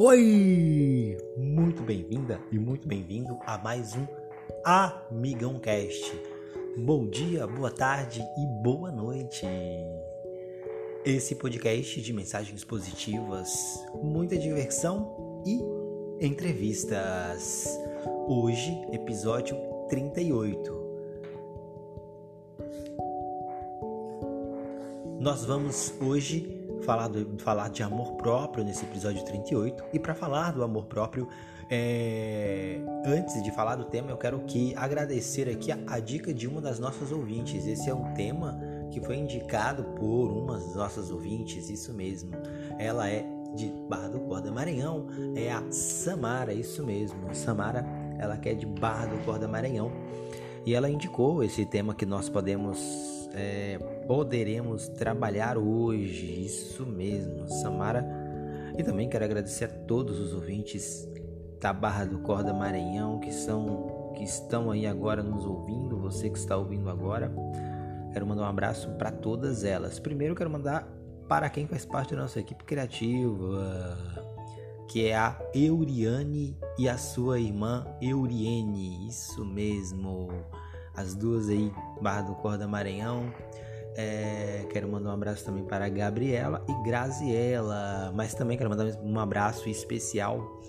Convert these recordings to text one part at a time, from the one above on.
Oi! Muito bem-vinda e muito bem-vindo a mais um Amigão Cast. Bom dia, boa tarde e boa noite. Esse podcast de mensagens positivas, muita diversão e entrevistas. Hoje, episódio 38. Nós vamos hoje falar, do, falar de amor próprio nesse episódio 38. E para falar do amor próprio, é... antes de falar do tema, eu quero que agradecer aqui a, a, dica de uma das nossas ouvintes. Esse é um tema que foi indicado por uma das nossas ouvintes, isso mesmo. Ela é de Barra do Corda Maranhão, é a Samara, isso mesmo. Samara, ela quer é de Barra do Corda Maranhão. E ela indicou esse tema que nós podemos é, poderemos trabalhar hoje. Isso mesmo, Samara. E também quero agradecer a todos os ouvintes da Barra do Corda Maranhão que são que estão aí agora nos ouvindo, você que está ouvindo agora. Quero mandar um abraço para todas elas. Primeiro quero mandar para quem faz parte da nossa equipe criativa, que é a Euriane e a sua irmã Euriene. Isso mesmo. As duas aí, Barra do Corda Maranhão. É, quero mandar um abraço também para a Gabriela e Graziela, mas também quero mandar um abraço especial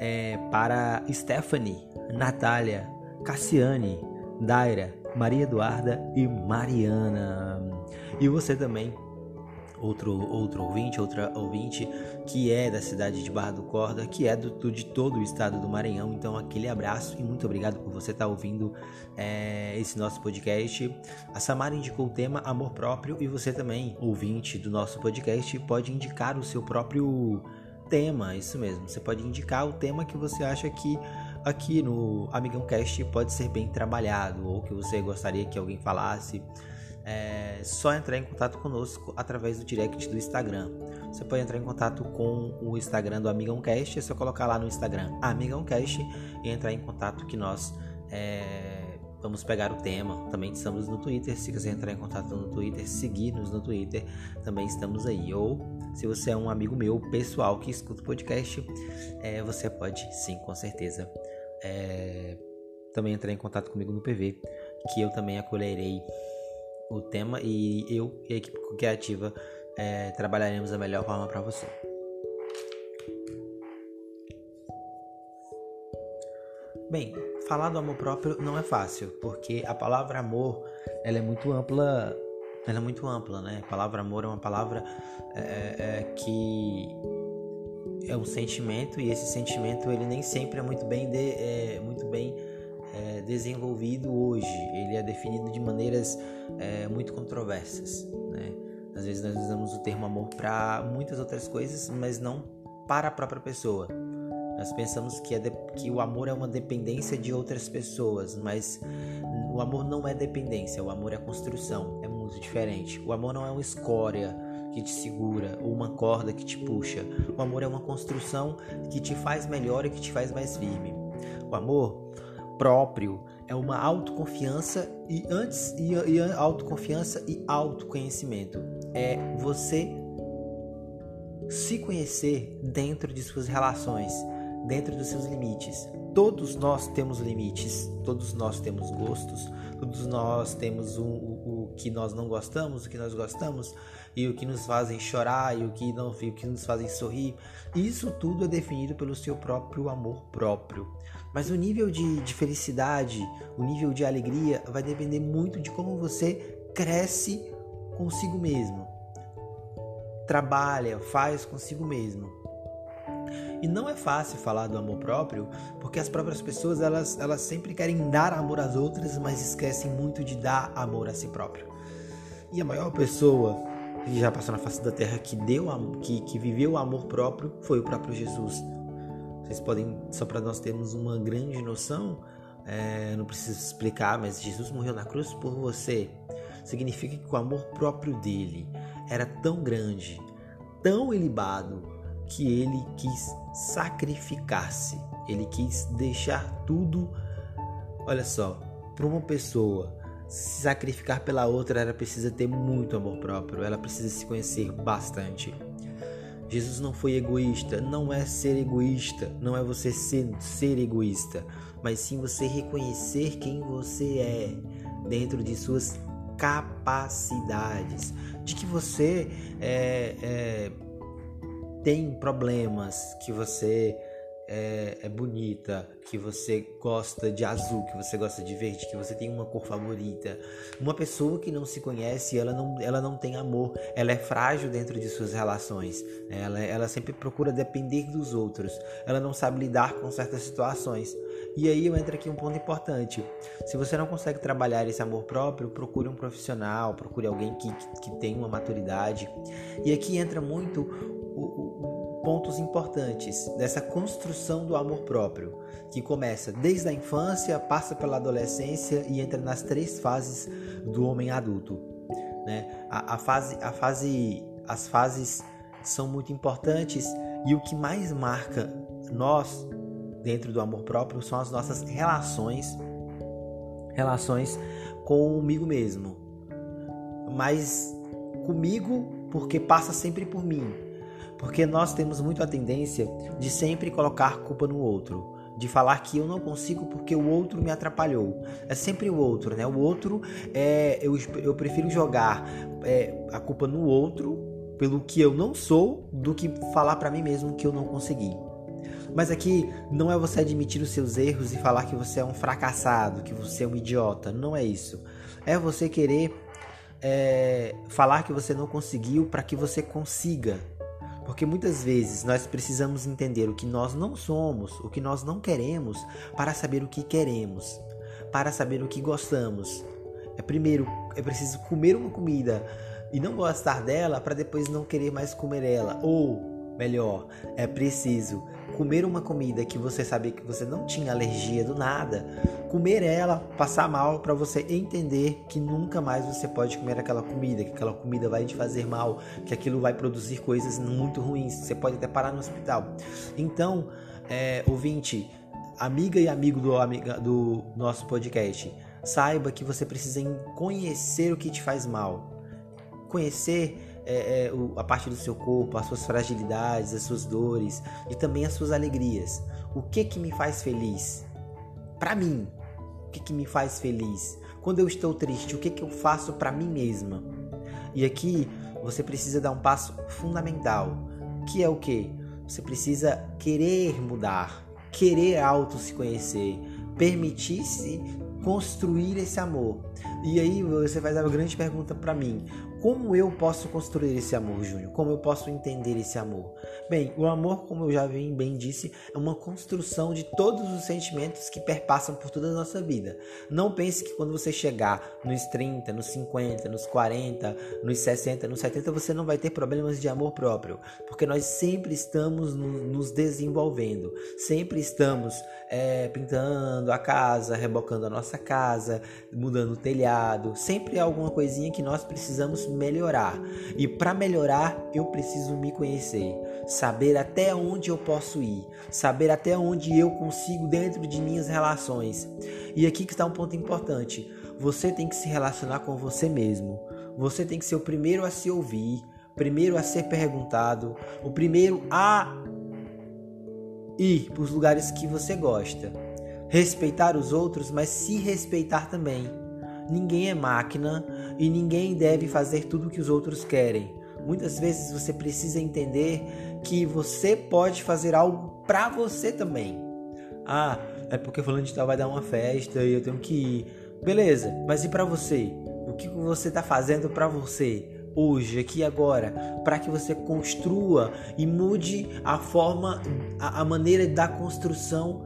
é, para Stephanie, Natália, Cassiane, Daira, Maria Eduarda e Mariana. E você também outro, outro ouvinte, outra ouvinte que é da cidade de Barra do Corda, que é do, de todo o estado do Maranhão. Então, aquele abraço e muito obrigado por você estar ouvindo é, esse nosso podcast. A Samara indicou o tema amor próprio e você também, ouvinte do nosso podcast, pode indicar o seu próprio tema, isso mesmo. Você pode indicar o tema que você acha que aqui no Amigão Cast pode ser bem trabalhado ou que você gostaria que alguém falasse é só entrar em contato conosco através do direct do Instagram. Você pode entrar em contato com o Instagram do Amigão Cast, é só colocar lá no Instagram Amigão Cast e entrar em contato que nós é, vamos pegar o tema. Também estamos no Twitter, se quiser entrar em contato no Twitter, seguir-nos no Twitter, também estamos aí. Ou se você é um amigo meu pessoal que escuta o podcast, é, você pode sim, com certeza, é, também entrar em contato comigo no PV, que eu também acolherei o tema e eu e a equipe criativa é, trabalharemos da melhor forma para você. Bem, falar do amor próprio não é fácil, porque a palavra amor ela é muito ampla, ela é muito ampla, né? A palavra amor é uma palavra é, é, que é um sentimento e esse sentimento ele nem sempre é muito bem de, é, muito bem é, desenvolvido hoje. Ele é definido de maneiras é, muito controversas. Né? Às vezes nós usamos o termo amor para muitas outras coisas, mas não para a própria pessoa. Nós pensamos que, é de, que o amor é uma dependência de outras pessoas, mas o amor não é dependência, o amor é construção, é muito diferente. O amor não é uma escória que te segura ou uma corda que te puxa. O amor é uma construção que te faz melhor e que te faz mais firme. O amor próprio, é uma autoconfiança e antes e, e autoconfiança e autoconhecimento. É você se conhecer dentro de suas relações, dentro dos seus limites. Todos nós temos limites, todos nós temos gostos, todos nós temos o, o, que nós não gostamos, o que nós gostamos, e o que nos fazem chorar, e o que não, o que nos fazem sorrir. Isso tudo é definido pelo seu próprio amor próprio. Mas o nível de, de felicidade, o nível de alegria vai depender muito de como você cresce consigo mesmo. Trabalha, faz consigo mesmo. E não é fácil falar do amor próprio, porque as próprias pessoas elas, elas sempre querem dar amor às outras, mas esquecem muito de dar amor a si próprio. E a maior pessoa que já passou na face da terra que deu que, que viveu o amor próprio foi o próprio Jesus. Vocês podem, só para nós termos uma grande noção, é, não preciso explicar, mas Jesus morreu na cruz por você. Significa que o amor próprio dele era tão grande, tão ilibado, que ele quis sacrificar-se. Ele quis deixar tudo. Olha só, para uma pessoa se sacrificar pela outra, ela precisa ter muito amor próprio, ela precisa se conhecer bastante. Jesus não foi egoísta, não é ser egoísta, não é você ser, ser egoísta, mas sim você reconhecer quem você é dentro de suas capacidades, de que você é, é, tem problemas, que você é, é, bonita, que você gosta de azul, que você gosta de verde, que você tem uma cor favorita. Uma pessoa que não se conhece, ela não, ela não tem amor, ela é frágil dentro de suas relações. Né? Ela, ela sempre procura depender dos outros, ela não sabe lidar com certas situações. E aí entra aqui um ponto importante. Se você não consegue trabalhar esse amor próprio, procure um profissional, procure alguém que, que, que tenha uma maturidade. E aqui entra muito pontos importantes dessa construção do amor próprio, que começa desde a infância, passa pela adolescência e entra nas três fases do homem adulto. Né? A, a fase, a fase, as fases são muito importantes e o que mais marca nós dentro do amor próprio são as nossas relações, relações comigo mesmo, mas comigo porque passa sempre por mim porque nós temos muito a tendência de sempre colocar culpa no outro, de falar que eu não consigo porque o outro me atrapalhou. É sempre o outro, né? O outro é eu, eu prefiro jogar é, a culpa no outro pelo que eu não sou do que falar para mim mesmo que eu não consegui. Mas aqui não é você admitir os seus erros e falar que você é um fracassado, que você é um idiota. Não é isso. É você querer é, falar que você não conseguiu para que você consiga. Porque muitas vezes nós precisamos entender o que nós não somos, o que nós não queremos, para saber o que queremos, para saber o que gostamos. É primeiro é preciso comer uma comida e não gostar dela para depois não querer mais comer ela, ou Melhor, é preciso comer uma comida que você sabia que você não tinha alergia do nada, comer ela, passar mal para você entender que nunca mais você pode comer aquela comida, que aquela comida vai te fazer mal, que aquilo vai produzir coisas muito ruins, você pode até parar no hospital. Então, é, ouvinte, amiga e amigo do, amiga, do nosso podcast, saiba que você precisa conhecer o que te faz mal. Conhecer é, é, a parte do seu corpo, as suas fragilidades, as suas dores e também as suas alegrias. O que que me faz feliz? Para mim, o que que me faz feliz? Quando eu estou triste, o que que eu faço para mim mesma? E aqui você precisa dar um passo fundamental, que é o que? Você precisa querer mudar, querer auto se conhecer, permitir-se construir esse amor. E aí você faz uma grande pergunta para mim: como eu posso construir esse amor, Júnior? Como eu posso entender esse amor? Bem, o amor, como eu já bem disse, é uma construção de todos os sentimentos que perpassam por toda a nossa vida. Não pense que quando você chegar nos 30, nos 50, nos 40, nos 60, nos 70, você não vai ter problemas de amor próprio, porque nós sempre estamos nos desenvolvendo, sempre estamos é, pintando a casa, rebocando a nossa casa, mudando o telhado, sempre há alguma coisinha que nós precisamos melhorar. E para melhorar, eu preciso me conhecer, saber até onde eu posso ir, saber até onde eu consigo dentro de minhas relações. E aqui que está um ponto importante. Você tem que se relacionar com você mesmo. Você tem que ser o primeiro a se ouvir, primeiro a ser perguntado, o primeiro a ir para os lugares que você gosta. Respeitar os outros, mas se respeitar também. Ninguém é máquina e ninguém deve fazer tudo o que os outros querem. Muitas vezes você precisa entender que você pode fazer algo para você também. Ah, é porque falando de tal vai dar uma festa e eu tenho que ir. Beleza, mas e para você? O que você está fazendo para você? hoje, aqui agora, para que você construa e mude a forma, a, a maneira da construção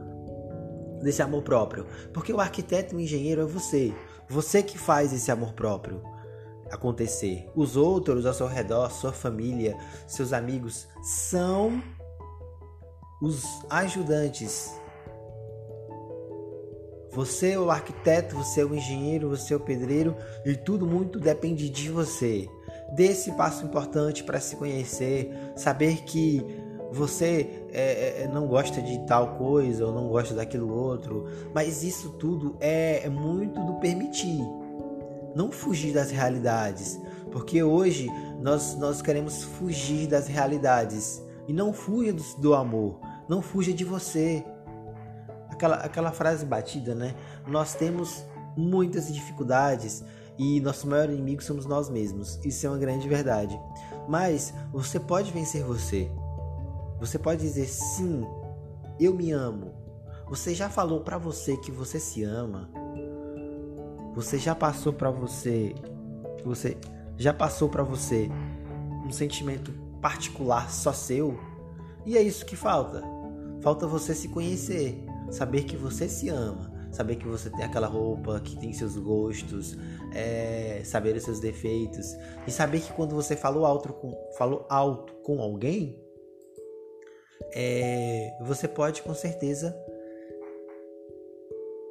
desse amor próprio. Porque o arquiteto e o engenheiro é você. Você que faz esse amor próprio acontecer. Os outros ao seu redor, sua família, seus amigos, são os ajudantes. Você é o arquiteto, você é o engenheiro, você é o pedreiro e tudo muito depende de você. Desse passo importante para se conhecer, saber que você é, é, não gosta de tal coisa ou não gosta daquilo outro, mas isso tudo é, é muito do permitir, não fugir das realidades, porque hoje nós, nós queremos fugir das realidades. E não fuja do, do amor, não fuja de você. Aquela, aquela frase batida, né? Nós temos muitas dificuldades e nosso maior inimigo somos nós mesmos. Isso é uma grande verdade. Mas você pode vencer você. Você pode dizer sim, eu me amo. Você já falou para você que você se ama? Você já passou para você, você já passou para você um sentimento particular só seu? E é isso que falta. Falta você se conhecer, saber que você se ama, saber que você tem aquela roupa, que tem seus gostos, é, saber os seus defeitos e saber que quando você falou alto com, falou alto com alguém, é, você pode com certeza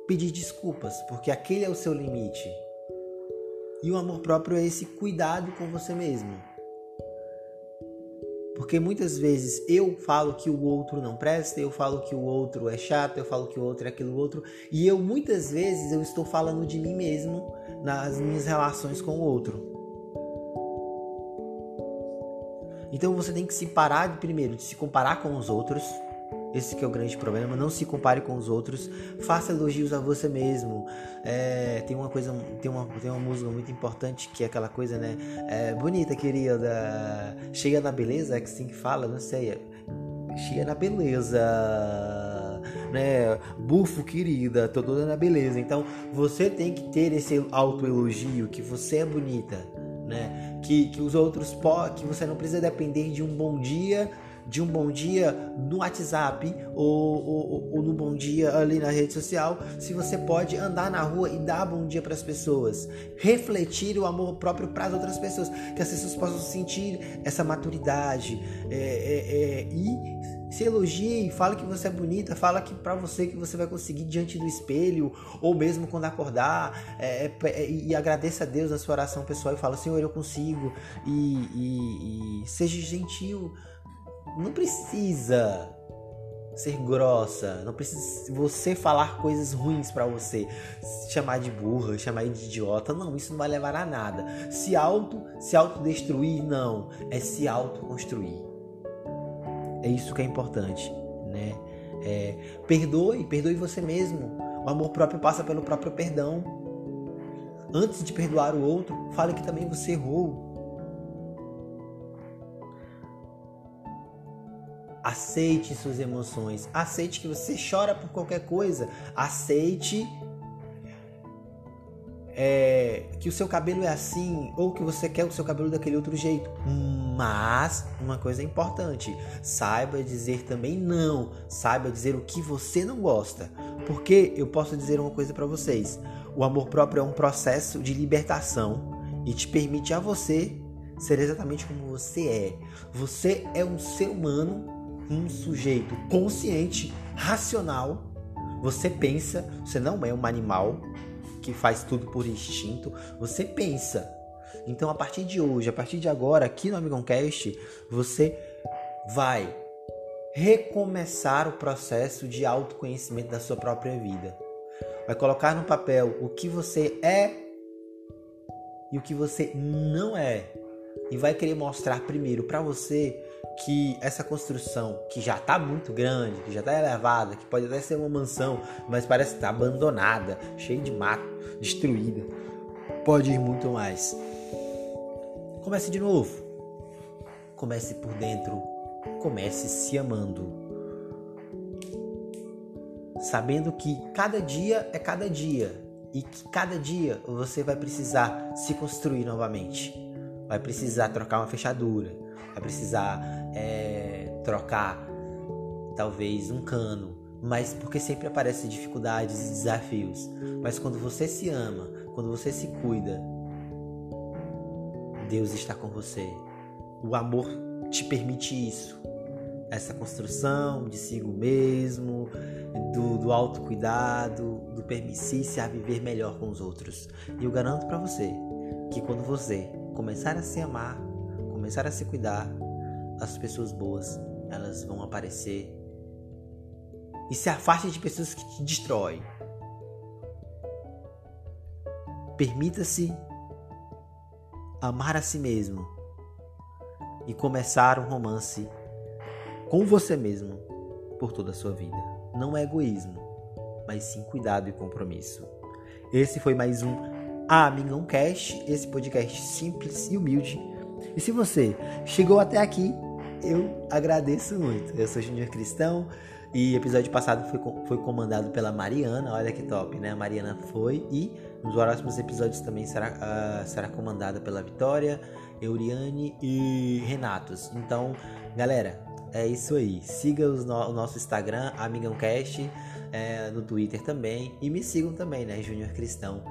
pedir desculpas, porque aquele é o seu limite. E o amor próprio é esse cuidado com você mesmo. Porque muitas vezes eu falo que o outro não presta, eu falo que o outro é chato, eu falo que o outro é aquilo outro, e eu muitas vezes eu estou falando de mim mesmo nas minhas relações com o outro. Então você tem que se parar primeiro de se comparar com os outros. Esse que é o grande problema. Não se compare com os outros. Faça elogios a você mesmo. É, tem uma coisa, tem uma, tem uma música muito importante que é aquela coisa, né? É, bonita, querida. Chega na beleza, é que assim que fala, não sei. Chega na beleza né? Bufo, querida, tô toda na beleza. Então você tem que ter esse autoelogio que você é bonita, né? Que, que os outros que você não precisa depender de um bom dia de um bom dia no WhatsApp ou, ou, ou, no bom dia ali na rede social, se você pode andar na rua e dar bom dia para as pessoas, refletir o amor próprio para as outras pessoas, que as pessoas possam sentir essa maturidade é, é, é, e se elogie, fale que você é bonita, fala que para você que você vai conseguir diante do espelho ou mesmo quando acordar é, é, é, e agradeça a Deus na sua oração pessoal e fala Senhor eu consigo e, e, e seja gentil, não precisa ser grossa, não precisa você falar coisas ruins para você, chamar de burra, chamar de idiota, não, isso não vai levar a nada. Se auto, se autodestruir, não, é se autoconstruir. É isso que é importante, né? É, perdoe, perdoe você mesmo. O amor próprio passa pelo próprio perdão. Antes de perdoar o outro, fale que também você errou. Aceite suas emoções. Aceite que você chora por qualquer coisa. Aceite é, que o seu cabelo é assim ou que você quer o seu cabelo daquele outro jeito. Mas uma coisa importante, saiba dizer também não, saiba dizer o que você não gosta. Porque eu posso dizer uma coisa para vocês: o amor próprio é um processo de libertação e te permite a você ser exatamente como você é. Você é um ser humano, um sujeito consciente, racional. Você pensa, você não é um animal, que faz tudo por instinto, você pensa. Então, a partir de hoje, a partir de agora, aqui no Amigoncast, você vai recomeçar o processo de autoconhecimento da sua própria vida. Vai colocar no papel o que você é e o que você não é. E vai querer mostrar primeiro para você que essa construção, que já está muito grande, que já está elevada, que pode até ser uma mansão, mas parece estar tá abandonada, cheia de mato, destruída, pode ir muito mais. Comece de novo. Comece por dentro. Comece se amando. Sabendo que cada dia é cada dia e que cada dia você vai precisar se construir novamente. Vai precisar trocar uma fechadura, vai precisar é, trocar talvez um cano, mas porque sempre aparecem dificuldades e desafios. Mas quando você se ama, quando você se cuida, Deus está com você. O amor te permite isso. Essa construção de si mesmo, do, do autocuidado, do permitir-se a viver melhor com os outros. E eu garanto para você que quando você começar a se amar, começar a se cuidar, as pessoas boas elas vão aparecer e se afaste de pessoas que te destroem. Permita-se amar a si mesmo e começar um romance com você mesmo por toda a sua vida. Não é egoísmo, mas sim cuidado e compromisso. Esse foi mais um Amigão Cast, esse podcast simples e humilde. E se você chegou até aqui, eu agradeço muito. Eu sou Júnior Cristão e episódio passado foi, foi comandado pela Mariana. Olha que top, né? A Mariana foi e nos próximos episódios também será, uh, será comandada pela Vitória, Euriane e Renatos. Então, galera, é isso aí. Siga no, o nosso Instagram, AmigãoCast, é, no Twitter também. E me sigam também, né? Júnior Cristão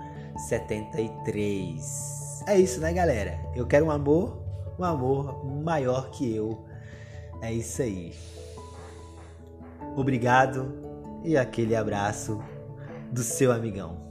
73. É isso, né, galera? Eu quero um amor, um amor maior que eu. É isso aí. Obrigado e aquele abraço do seu amigão.